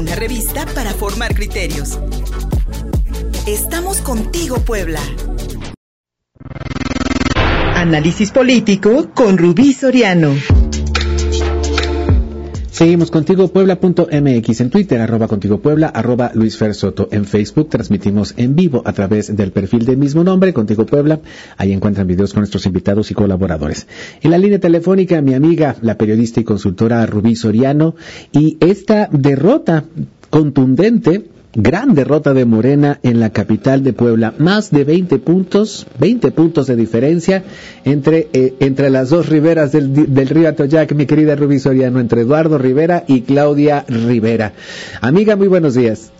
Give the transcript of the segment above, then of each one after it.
una revista para formar criterios. Estamos contigo, Puebla. Análisis político con Rubí Soriano. Seguimos contigo puebla.mx en Twitter, arroba contigo puebla, arroba Luis Fer Soto. En Facebook transmitimos en vivo a través del perfil del mismo nombre, contigo puebla. Ahí encuentran videos con nuestros invitados y colaboradores. En la línea telefónica, mi amiga, la periodista y consultora Rubí Soriano, y esta derrota contundente Gran derrota de Morena en la capital de Puebla. Más de 20 puntos, 20 puntos de diferencia entre, eh, entre las dos riberas del, del río Atoyac, mi querida Rubí Soriano, entre Eduardo Rivera y Claudia Rivera. Amiga, muy buenos días.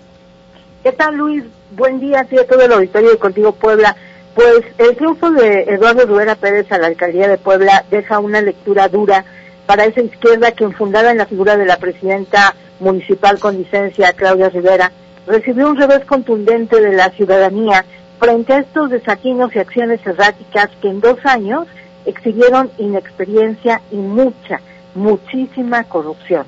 ¿Qué tal, Luis? Buen día a todo el auditorio de Contigo Puebla. Pues el triunfo de Eduardo Rivera Pérez a la alcaldía de Puebla deja una lectura dura para esa izquierda que enfundada en la figura de la presidenta municipal con licencia, Claudia Rivera, recibió un revés contundente de la ciudadanía frente a estos desaquinos y acciones erráticas que en dos años exhibieron inexperiencia y mucha, muchísima corrupción.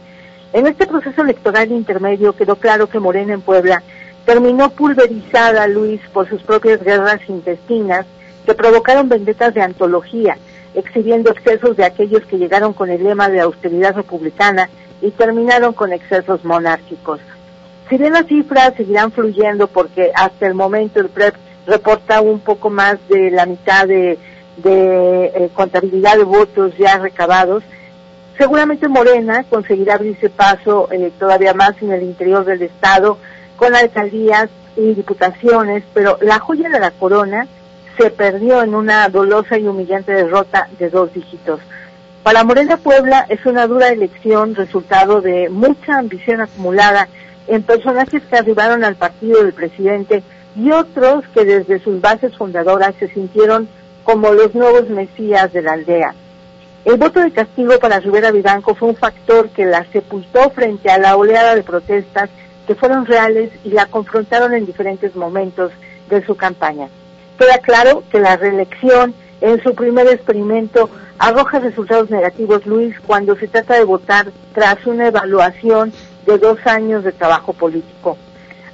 En este proceso electoral intermedio quedó claro que Morena en Puebla terminó pulverizada, Luis, por sus propias guerras intestinas que provocaron vendetas de antología, exhibiendo excesos de aquellos que llegaron con el lema de austeridad republicana y terminaron con excesos monárquicos. Si bien las cifras seguirán fluyendo porque hasta el momento el PREP reporta un poco más de la mitad de, eh, contabilidad de votos ya recabados, seguramente Morena conseguirá abrirse paso eh, todavía más en el interior del Estado con alcaldías y diputaciones, pero la joya de la corona se perdió en una dolosa y humillante derrota de dos dígitos. Para Morena Puebla es una dura elección resultado de mucha ambición acumulada en personajes que arribaron al partido del presidente y otros que desde sus bases fundadoras se sintieron como los nuevos mesías de la aldea. El voto de castigo para Rivera Vivanco fue un factor que la sepultó frente a la oleada de protestas que fueron reales y la confrontaron en diferentes momentos de su campaña. Queda claro que la reelección en su primer experimento arroja resultados negativos, Luis, cuando se trata de votar tras una evaluación de dos años de trabajo político.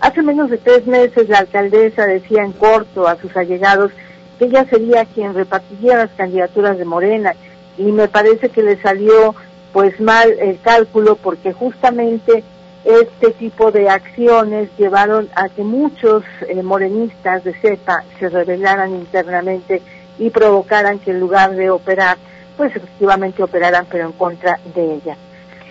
Hace menos de tres meses la alcaldesa decía en corto a sus allegados que ella sería quien repartiría las candidaturas de Morena y me parece que le salió pues mal el cálculo porque justamente este tipo de acciones llevaron a que muchos eh, morenistas de cepa se rebelaran internamente y provocaran que en lugar de operar, pues efectivamente operaran pero en contra de ella.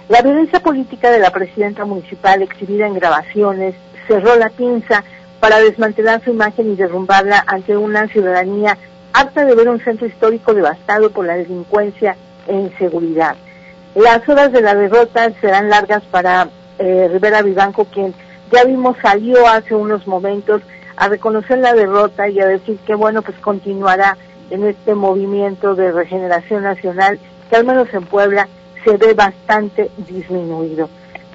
La violencia política de la presidenta municipal exhibida en grabaciones cerró la pinza para desmantelar su imagen y derrumbarla ante una ciudadanía harta de ver un centro histórico devastado por la delincuencia e inseguridad. Las horas de la derrota serán largas para eh, Rivera Vivanco, quien ya vimos salió hace unos momentos a reconocer la derrota y a decir que bueno, pues continuará en este movimiento de regeneración nacional que al menos en Puebla se ve bastante disminuido.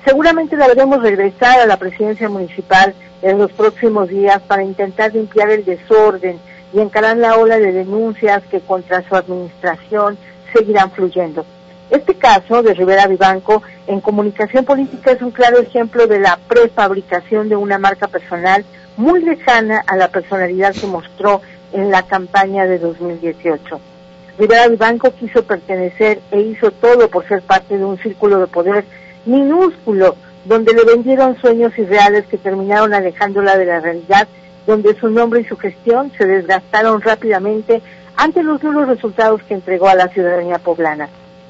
Seguramente deberemos regresar a la presidencia municipal en los próximos días para intentar limpiar el desorden y encarar la ola de denuncias que contra su administración seguirán fluyendo. Este caso de Rivera Vivanco en comunicación política es un claro ejemplo de la prefabricación de una marca personal muy lejana a la personalidad que mostró en la campaña de 2018. Rivera Vivanco quiso pertenecer e hizo todo por ser parte de un círculo de poder minúsculo, donde le vendieron sueños irreales que terminaron alejándola de la realidad, donde su nombre y su gestión se desgastaron rápidamente ante los nulos resultados que entregó a la ciudadanía poblana.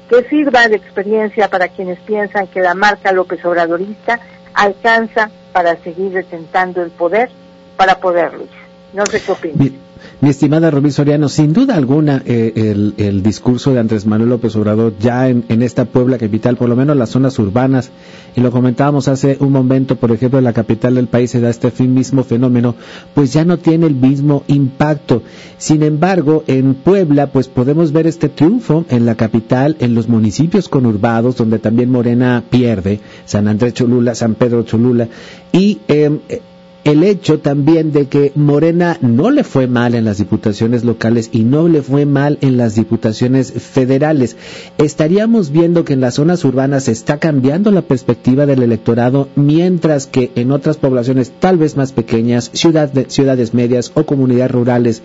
Que sirva de experiencia para quienes piensan que la marca López Obradorista alcanza para seguir detentando el poder para poderlo. No sé qué opinas. Mi estimada Rubí Soriano, sin duda alguna eh, el, discurso de Andrés Manuel López Obrador ya en, esta Puebla capital, por lo menos las zonas urbanas, y lo comentábamos hace un momento, por ejemplo, en la capital del país se da este mismo fenómeno, pues ya no tiene el mismo impacto. Sin embargo, en Puebla, pues podemos ver este triunfo en la capital, en los municipios conurbados, donde también Morena pierde, San Andrés Cholula, San Pedro Cholula, y eh, el hecho también de que Morena no le fue mal en las diputaciones locales y no le fue mal en las diputaciones federales. Estaríamos viendo que en las zonas urbanas se está cambiando la perspectiva del electorado, mientras que en otras poblaciones tal vez más pequeñas, ciudades medias o comunidades rurales,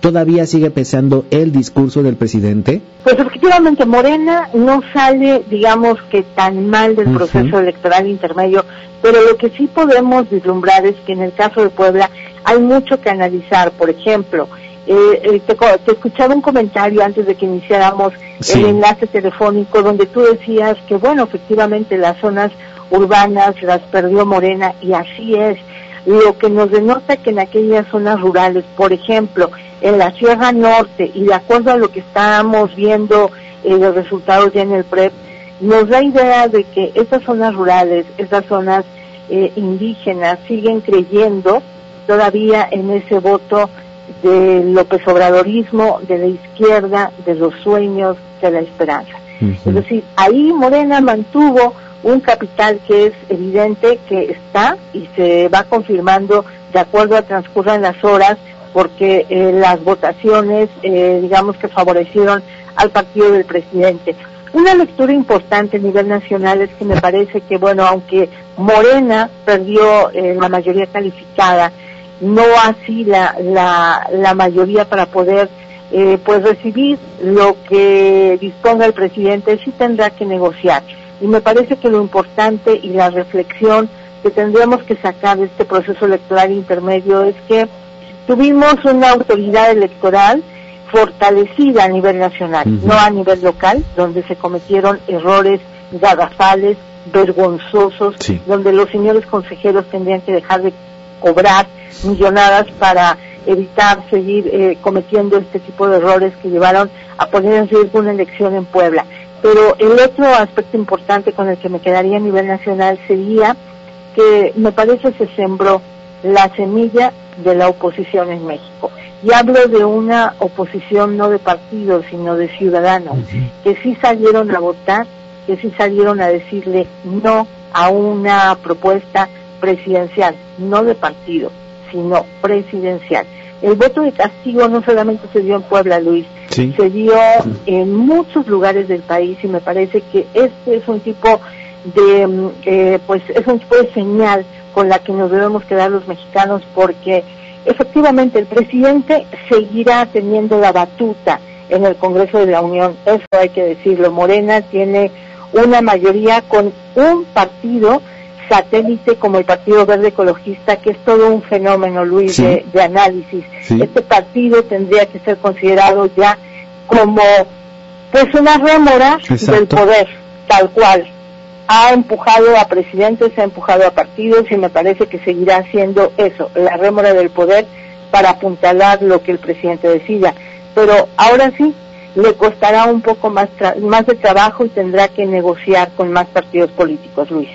todavía sigue pesando el discurso del presidente. Pues efectivamente, Morena no sale, digamos que tan mal del proceso electoral intermedio, pero lo que sí podemos vislumbrar es que en el caso de Puebla hay mucho que analizar. Por ejemplo, eh, eh te, escuchaba un comentario antes de que iniciáramos el enlace telefónico donde tú decías que, bueno, efectivamente las zonas urbanas las perdió Morena y así es. Lo que nos denota que en aquellas zonas rurales, por ejemplo, en la Sierra Norte, y de acuerdo a lo que estamos viendo eh, los resultados ya en el PREP, nos da idea de que estas zonas rurales, estas zonas eh, indígenas siguen creyendo todavía en ese voto del López Obradorismo, de la izquierda, de los sueños, de la esperanza. Es decir, ahí Morena mantuvo un capital que es evidente que está y se va confirmando de acuerdo a transcurran las horas porque eh, las votaciones, eh, digamos que favorecieron al partido del presidente. Una lectura importante a nivel nacional es que me parece que, bueno, aunque Morena perdió eh, la mayoría calificada, no así la, la, la mayoría para poder eh, pues recibir lo que disponga el presidente, sí tendrá que negociar. Y me parece que lo importante y la reflexión que tendríamos que sacar de este proceso electoral intermedio es que tuvimos una autoridad electoral fortalecida a nivel nacional, no a nivel local, donde se cometieron errores garrafales, vergonzosos, donde los señores consejeros tendrían que dejar de cobrar millonadas para evitar seguir eh, cometiendo este tipo de errores que llevaron a poner en riesgo una elección en Puebla. Pero el otro aspecto importante con el que me quedaría a nivel nacional sería que me parece se sembró la semilla de la oposición en México. Y hablo de una oposición no de partidos, sino de ciudadanos, que sí salieron a votar, que sí salieron a decirle no a una propuesta presidencial, no de partido, sino presidencial. El voto de castigo no solamente se dio en Puebla, Luis, se dio en muchos lugares del país y me parece que este es un tipo de, mm, eh, pues es un tipo de señal con la que nos debemos quedar los mexicanos porque efectivamente el presidente seguirá teniendo la batuta en el Congreso de la Unión, eso hay que decirlo. Morena tiene una mayoría con un partido satélite como el Partido Verde Ecologista, que es todo un fenómeno, Luis, de, análisis. Este partido tendría que ser considerado ya como pues una rémora del poder, tal cual. Ha empujado a presidentes, ha empujado a partidos y me parece que seguirá haciendo eso, la rémora del poder para apuntalar lo que el presidente decida. Pero ahora sí, le costará un poco más, más de trabajo y tendrá que negociar con más partidos políticos, Luis.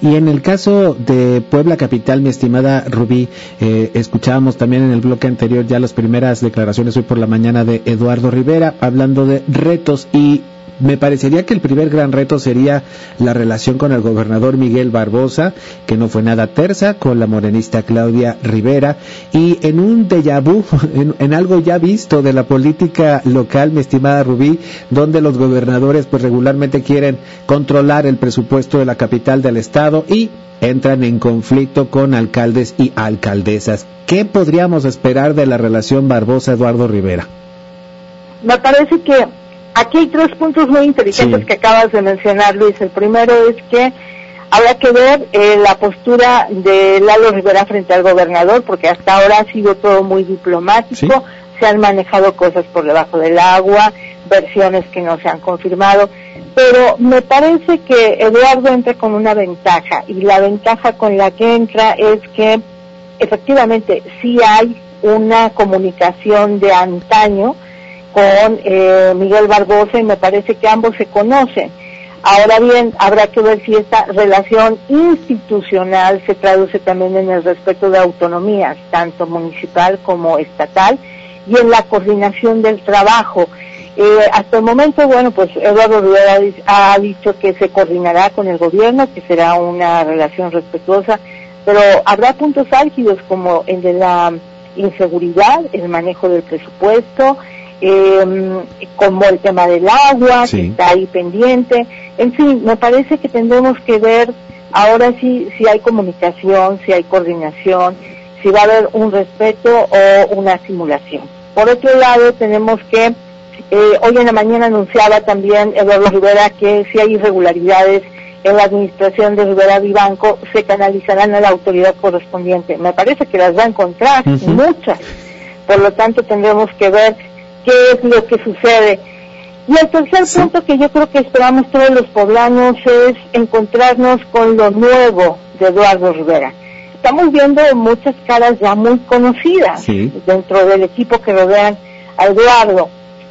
Y en el caso de Puebla Capital, mi estimada Rubí, eh, escuchábamos también en el bloque anterior ya las primeras declaraciones hoy por la mañana de Eduardo Rivera hablando de retos y me parecería que el primer gran reto sería la relación con el gobernador Miguel Barbosa, que no fue nada tersa, con la morenista Claudia Rivera, y en un déjà vu, en, algo ya visto de la política local, mi estimada Rubí, donde los gobernadores pues regularmente quieren controlar el presupuesto de la capital del estado y entran en conflicto con alcaldes y alcaldesas. ¿Qué podríamos esperar de la relación Barbosa-Eduardo Rivera? Me parece que Aquí hay tres puntos muy inteligentes que acabas de mencionar, Luis. El primero es que habrá que ver eh, la postura de Lalo Rivera frente al gobernador, porque hasta ahora ha sido todo muy diplomático, se han manejado cosas por debajo del agua, versiones que no se han confirmado, pero me parece que Eduardo entra con una ventaja, y la ventaja con la que entra es que efectivamente sí hay una comunicación de antaño, con eh, Miguel Barbosa y me parece que ambos se conocen. Ahora bien, habrá que ver si esta relación institucional se traduce también en el respeto de autonomías, tanto municipal como estatal, y en la coordinación del trabajo. Eh, hasta el momento, bueno, pues Eduardo Rivera ha dicho que se coordinará con el gobierno, que será una relación respetuosa, pero habrá puntos álgidos como el de la inseguridad, el manejo del presupuesto, eh, como el tema del agua, que está ahí pendiente. En fin, me parece que tendremos que ver ahora sí si hay comunicación, si hay coordinación, si va a haber un respeto o una simulación. Por otro lado, tenemos que, eh, hoy en la mañana anunciaba también Eduardo Rivera que si hay irregularidades en la administración de Rivera Vivanco, se canalizarán a la autoridad correspondiente. Me parece que las va a encontrar, muchas. Por lo tanto, tendremos que ver qué es lo que sucede. Y el tercer punto que yo creo que esperamos todos los poblanos es encontrarnos con lo nuevo de Eduardo Rivera. Estamos viendo muchas caras ya muy conocidas dentro del equipo que rodean a Eduardo.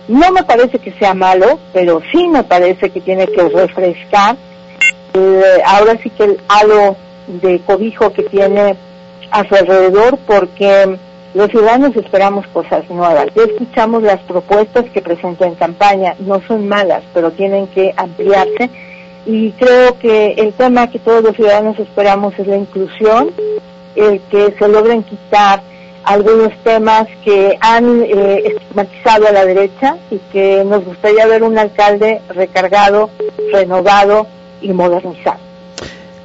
No me parece que sea malo, pero sí me parece que tiene que refrescar ahora sí que el halo de cobijo que tiene a su alrededor porque los ciudadanos esperamos cosas nuevas. Ya escuchamos las propuestas que presentó en campaña, no son malas, pero tienen que ampliarse. Y creo que el tema que todos los ciudadanos esperamos es la inclusión, el que se logren quitar algunos temas que han eh, estigmatizado a la derecha y que nos gustaría ver un alcalde recargado, renovado y modernizado.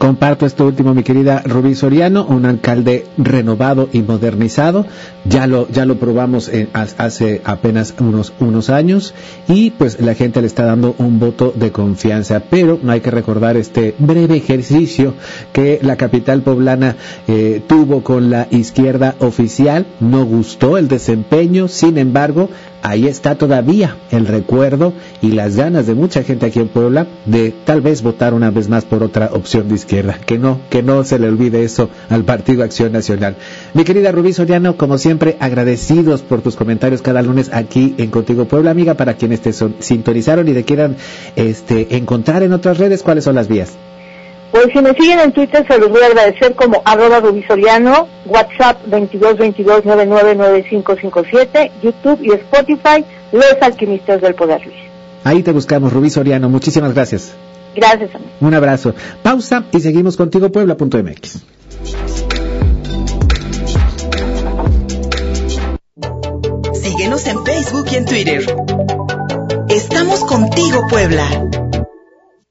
Comparto esto último, mi querida Rubí Soriano, un alcalde renovado y modernizado. Ya lo, ya lo probamos hace apenas unos, unos años y pues la gente le está dando un voto de confianza. Pero no hay que recordar este breve ejercicio que la capital poblana eh, tuvo con la izquierda oficial. No gustó el desempeño, sin embargo, ahí está todavía el recuerdo y las ganas de mucha gente aquí en Puebla de tal vez votar una vez más por otra opción de izquierda. Que no, que no se le olvide eso al Partido Acción Nacional. Mi querida Rubí Soriano, como siempre, agradecidos por tus comentarios cada lunes aquí en Contigo Puebla, amiga, para quienes te sintonizaron y te quieran este, encontrar en otras redes, ¿cuáles son las vías? Pues si me siguen en Twitter se los voy a agradecer como arroba rubisoriano, WhatsApp 2222999557, YouTube y Spotify, Los Alquimistas del Poder Luis. Ahí te buscamos, Rubí Soriano. Muchísimas gracias. Gracias. Un abrazo. Pausa y seguimos contigo, puebla.mx. Síguenos en Facebook y en Twitter. Estamos contigo, Puebla.